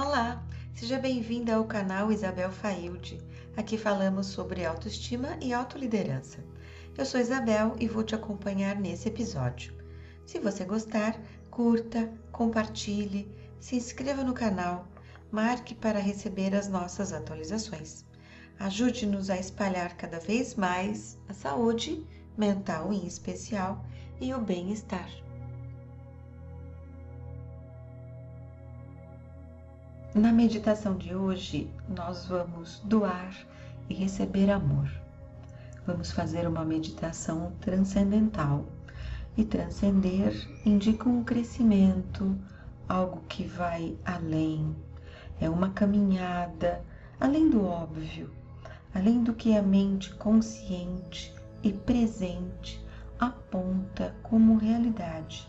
Olá, seja bem-vinda ao canal Isabel Failde. Aqui falamos sobre autoestima e autoliderança. Eu sou Isabel e vou te acompanhar nesse episódio. Se você gostar, curta, compartilhe, se inscreva no canal, marque para receber as nossas atualizações. Ajude-nos a espalhar cada vez mais a saúde mental em especial e o bem-estar. Na meditação de hoje, nós vamos doar e receber amor. Vamos fazer uma meditação transcendental. E transcender indica um crescimento, algo que vai além. É uma caminhada além do óbvio, além do que a mente consciente e presente aponta como realidade.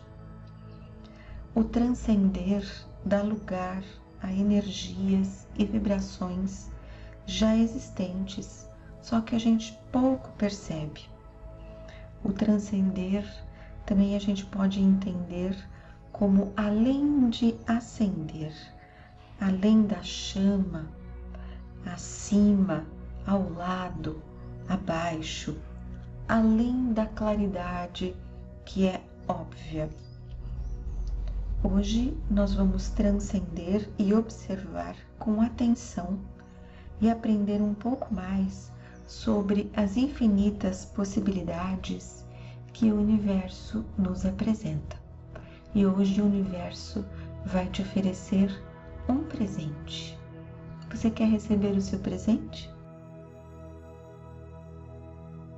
O transcender dá lugar a energias e vibrações já existentes, só que a gente pouco percebe. O transcender também a gente pode entender como além de acender, além da chama, acima, ao lado, abaixo, além da claridade que é óbvia. Hoje nós vamos transcender e observar com atenção e aprender um pouco mais sobre as infinitas possibilidades que o universo nos apresenta. E hoje o universo vai te oferecer um presente. Você quer receber o seu presente?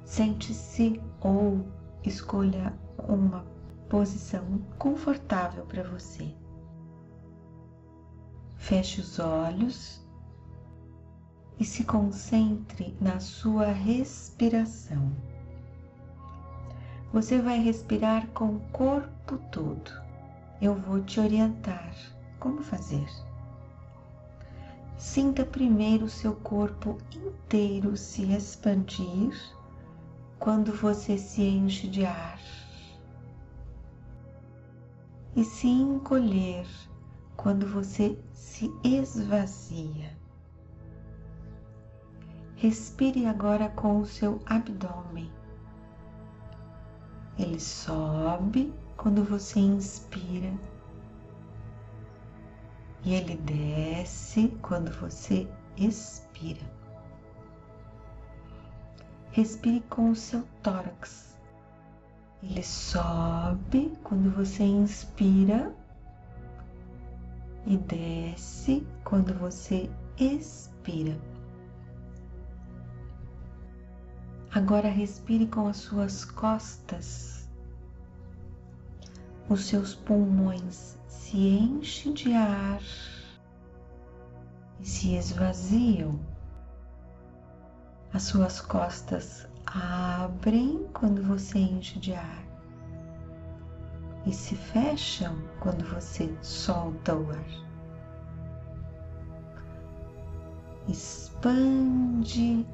Sente-se ou escolha uma posição confortável para você. Feche os olhos e se concentre na sua respiração. Você vai respirar com o corpo todo. Eu vou te orientar como fazer. Sinta primeiro o seu corpo inteiro se expandir quando você se enche de ar e se encolher quando você se esvazia. Respire agora com o seu abdômen. Ele sobe quando você inspira e ele desce quando você expira. Respire com o seu tórax. Ele sobe quando você inspira e desce quando você expira. Agora respire com as suas costas. Os seus pulmões se enchem de ar e se esvaziam. As suas costas abrem quando você enche de ar e se fecham quando você solta o ar. Expande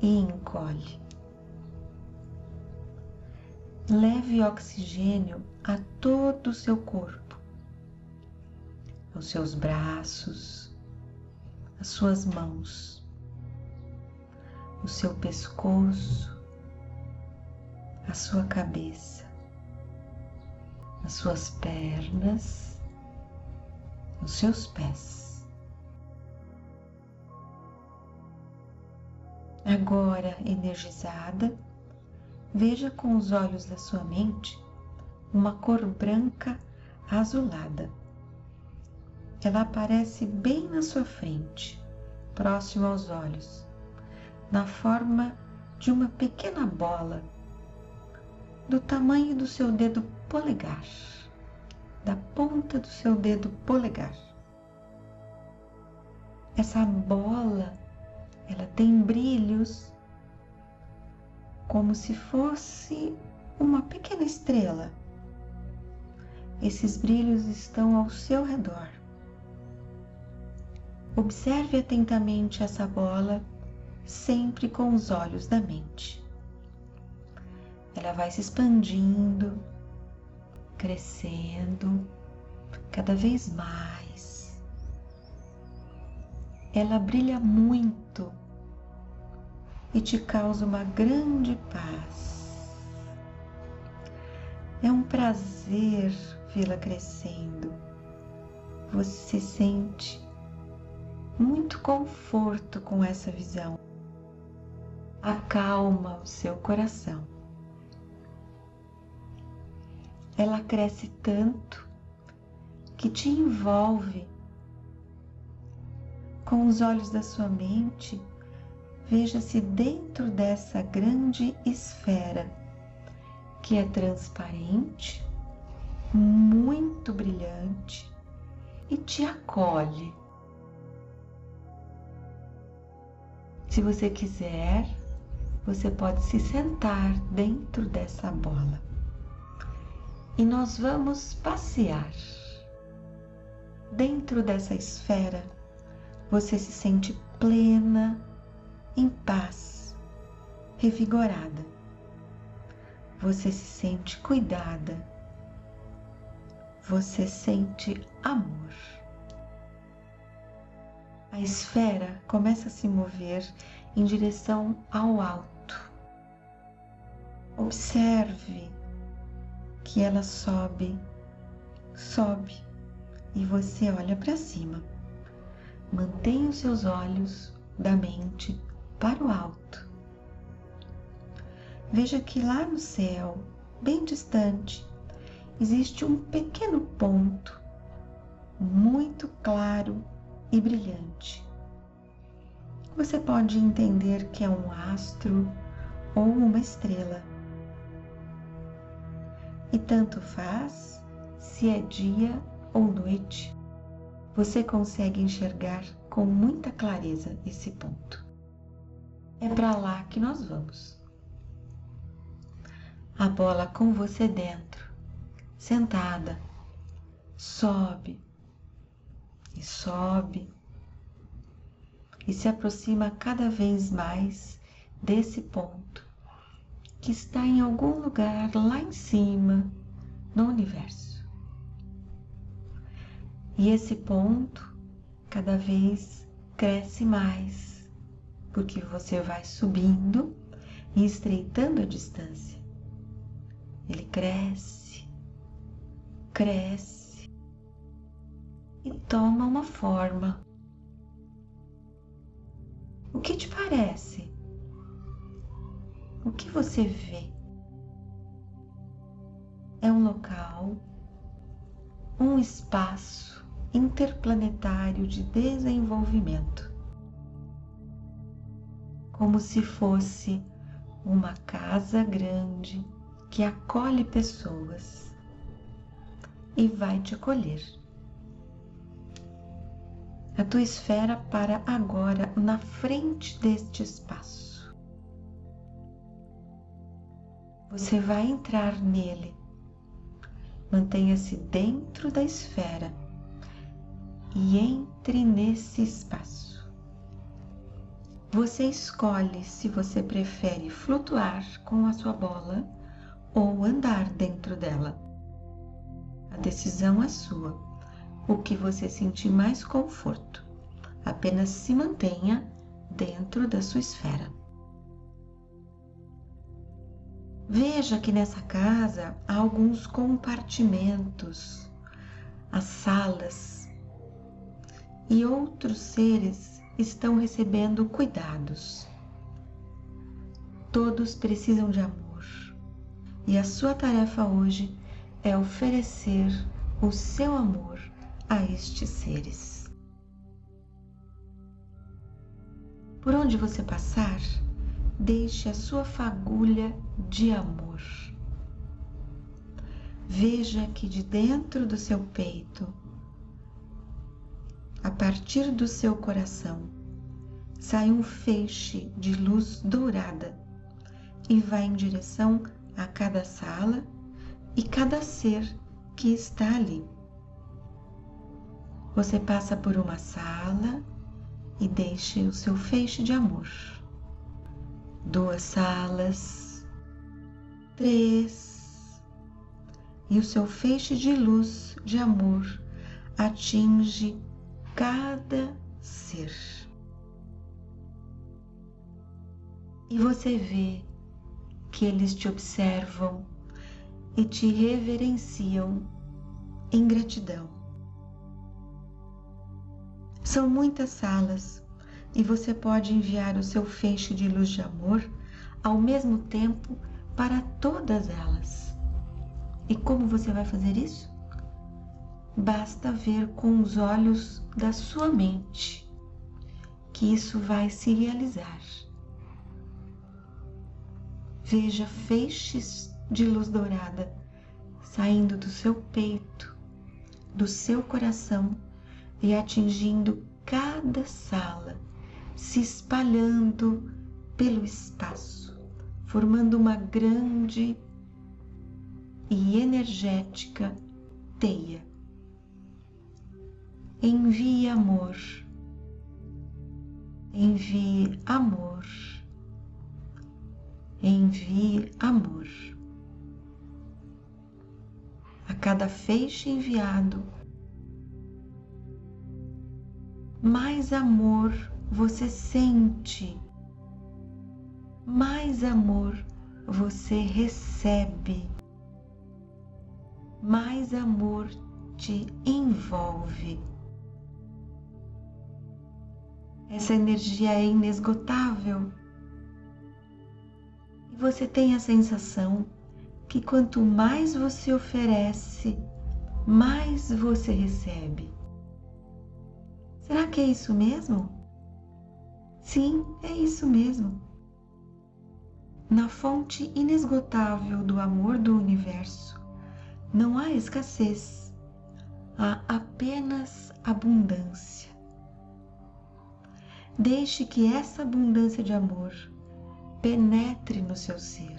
e encolhe. Leve oxigênio a todo o seu corpo, aos seus braços, às suas mãos o seu pescoço, a sua cabeça, as suas pernas, os seus pés. Agora energizada, veja com os olhos da sua mente uma cor branca azulada. Ela aparece bem na sua frente, próximo aos olhos na forma de uma pequena bola do tamanho do seu dedo polegar, da ponta do seu dedo polegar. Essa bola, ela tem brilhos como se fosse uma pequena estrela. Esses brilhos estão ao seu redor. Observe atentamente essa bola sempre com os olhos da mente. Ela vai se expandindo, crescendo cada vez mais, ela brilha muito e te causa uma grande paz. É um prazer vê-la crescendo. Você sente muito conforto com essa visão. Acalma o seu coração. Ela cresce tanto que te envolve com os olhos da sua mente, veja-se dentro dessa grande esfera que é transparente, muito brilhante e te acolhe. Se você quiser, você pode se sentar dentro dessa bola e nós vamos passear. Dentro dessa esfera, você se sente plena, em paz, revigorada. Você se sente cuidada. Você sente amor. A esfera começa a se mover em direção ao alto. Observe que ela sobe, sobe e você olha para cima. Mantenha os seus olhos da mente para o alto. Veja que lá no céu, bem distante, existe um pequeno ponto muito claro e brilhante. Você pode entender que é um astro ou uma estrela. E tanto faz se é dia ou noite, você consegue enxergar com muita clareza esse ponto. É para lá que nós vamos. A bola com você dentro, sentada, sobe e sobe e se aproxima cada vez mais desse ponto que está em algum lugar lá em cima no universo. E esse ponto cada vez cresce mais, porque você vai subindo e estreitando a distância. Ele cresce, cresce e toma uma forma. O que te parece? O que você vê? É um local, um espaço interplanetário de desenvolvimento, como se fosse uma casa grande que acolhe pessoas e vai te acolher. A tua esfera para agora na frente deste espaço. Você vai entrar nele. Mantenha-se dentro da esfera e entre nesse espaço. Você escolhe se você prefere flutuar com a sua bola ou andar dentro dela. A decisão é sua. O que você sentir mais conforto. Apenas se mantenha dentro da sua esfera. Veja que nessa casa há alguns compartimentos, as salas e outros seres estão recebendo cuidados. Todos precisam de amor e a sua tarefa hoje é oferecer o seu amor a estes seres. Por onde você passar, deixe a sua fagulha de amor. Veja que de dentro do seu peito a partir do seu coração, sai um feixe de luz dourada e vai em direção a cada sala e cada ser que está ali. Você passa por uma sala e deixe o seu feixe de amor duas salas, três, e o seu feixe de luz de amor atinge cada ser. E você vê que eles te observam e te reverenciam em gratidão. São muitas salas e você pode enviar o seu feixe de luz de amor ao mesmo tempo para todas elas. E como você vai fazer isso? Basta ver com os olhos da sua mente que isso vai se realizar. Veja feixes de luz dourada saindo do seu peito, do seu coração e atingindo cada sala, se espalhando pelo espaço, formando uma grande e energética teia. Envie amor, envie amor, envie amor. A cada feixe enviado, mais amor você sente, mais amor você recebe mais amor te envolve. Essa energia é inesgotável. E você tem a sensação que quanto mais você oferece, mais você recebe. Será que é isso mesmo? Sim, é isso mesmo. Na fonte inesgotável do amor do universo, não há escassez, há apenas abundância. Deixe que essa abundância de amor penetre no seu ser.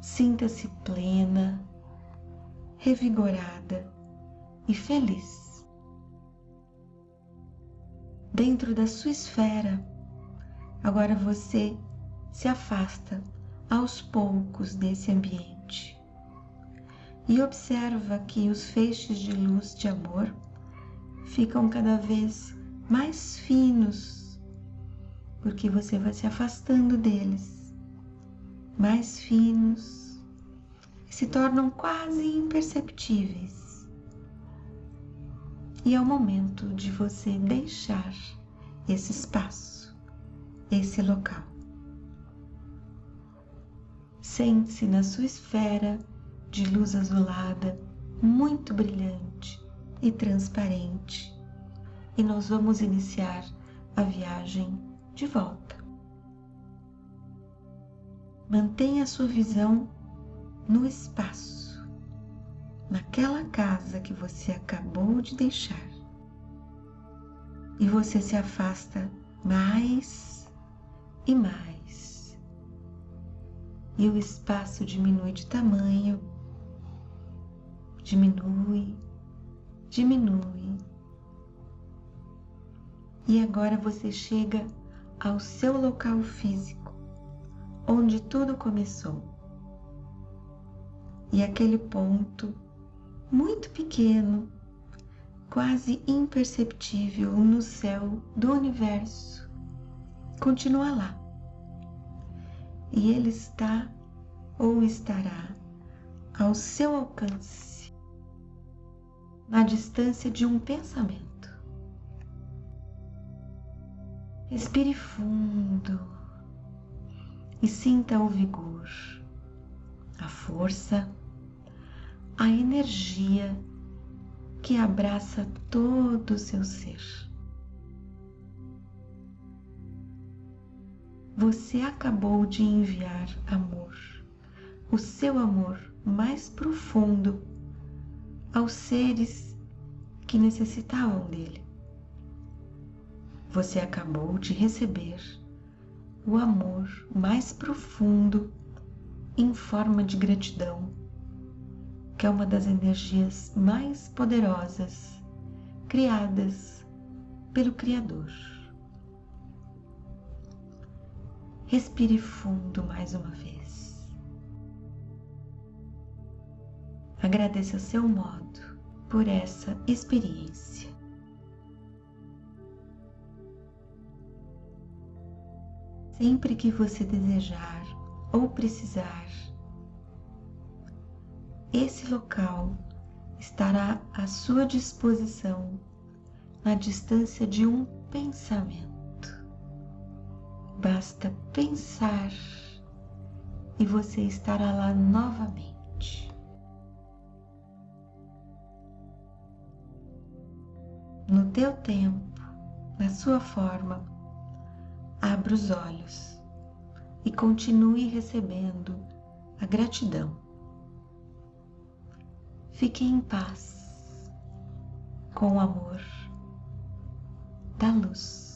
Sinta-se plena, revigorada e feliz. Dentro da sua esfera, agora você se afasta aos poucos desse ambiente e observa que os feixes de luz de amor ficam cada vez mais finos, porque você vai se afastando deles, mais finos, e se tornam quase imperceptíveis. E é o momento de você deixar esse espaço, esse local. Sente-se na sua esfera de luz azulada, muito brilhante e transparente, e nós vamos iniciar a viagem de volta. Mantenha sua visão no espaço, naquela casa que você acabou de deixar. E você se afasta mais e mais. E o espaço diminui de tamanho diminui, diminui. E agora você chega ao seu local físico, onde tudo começou. E aquele ponto muito pequeno, quase imperceptível no céu do universo, continua lá. E ele está ou estará ao seu alcance na distância de um pensamento. Respire fundo e sinta o vigor, a força, a energia que abraça todo o seu ser. Você acabou de enviar amor, o seu amor mais profundo aos seres que necessitavam dele. Você acabou de receber o amor mais profundo em forma de gratidão, que é uma das energias mais poderosas criadas pelo Criador. Respire fundo mais uma vez. Agradeça a seu modo por essa experiência. sempre que você desejar ou precisar, esse local estará à sua disposição na distância de um pensamento. Basta pensar e você estará lá novamente. No teu tempo, na sua forma, abra os olhos e continue recebendo a gratidão. Fique em paz, com o amor da luz.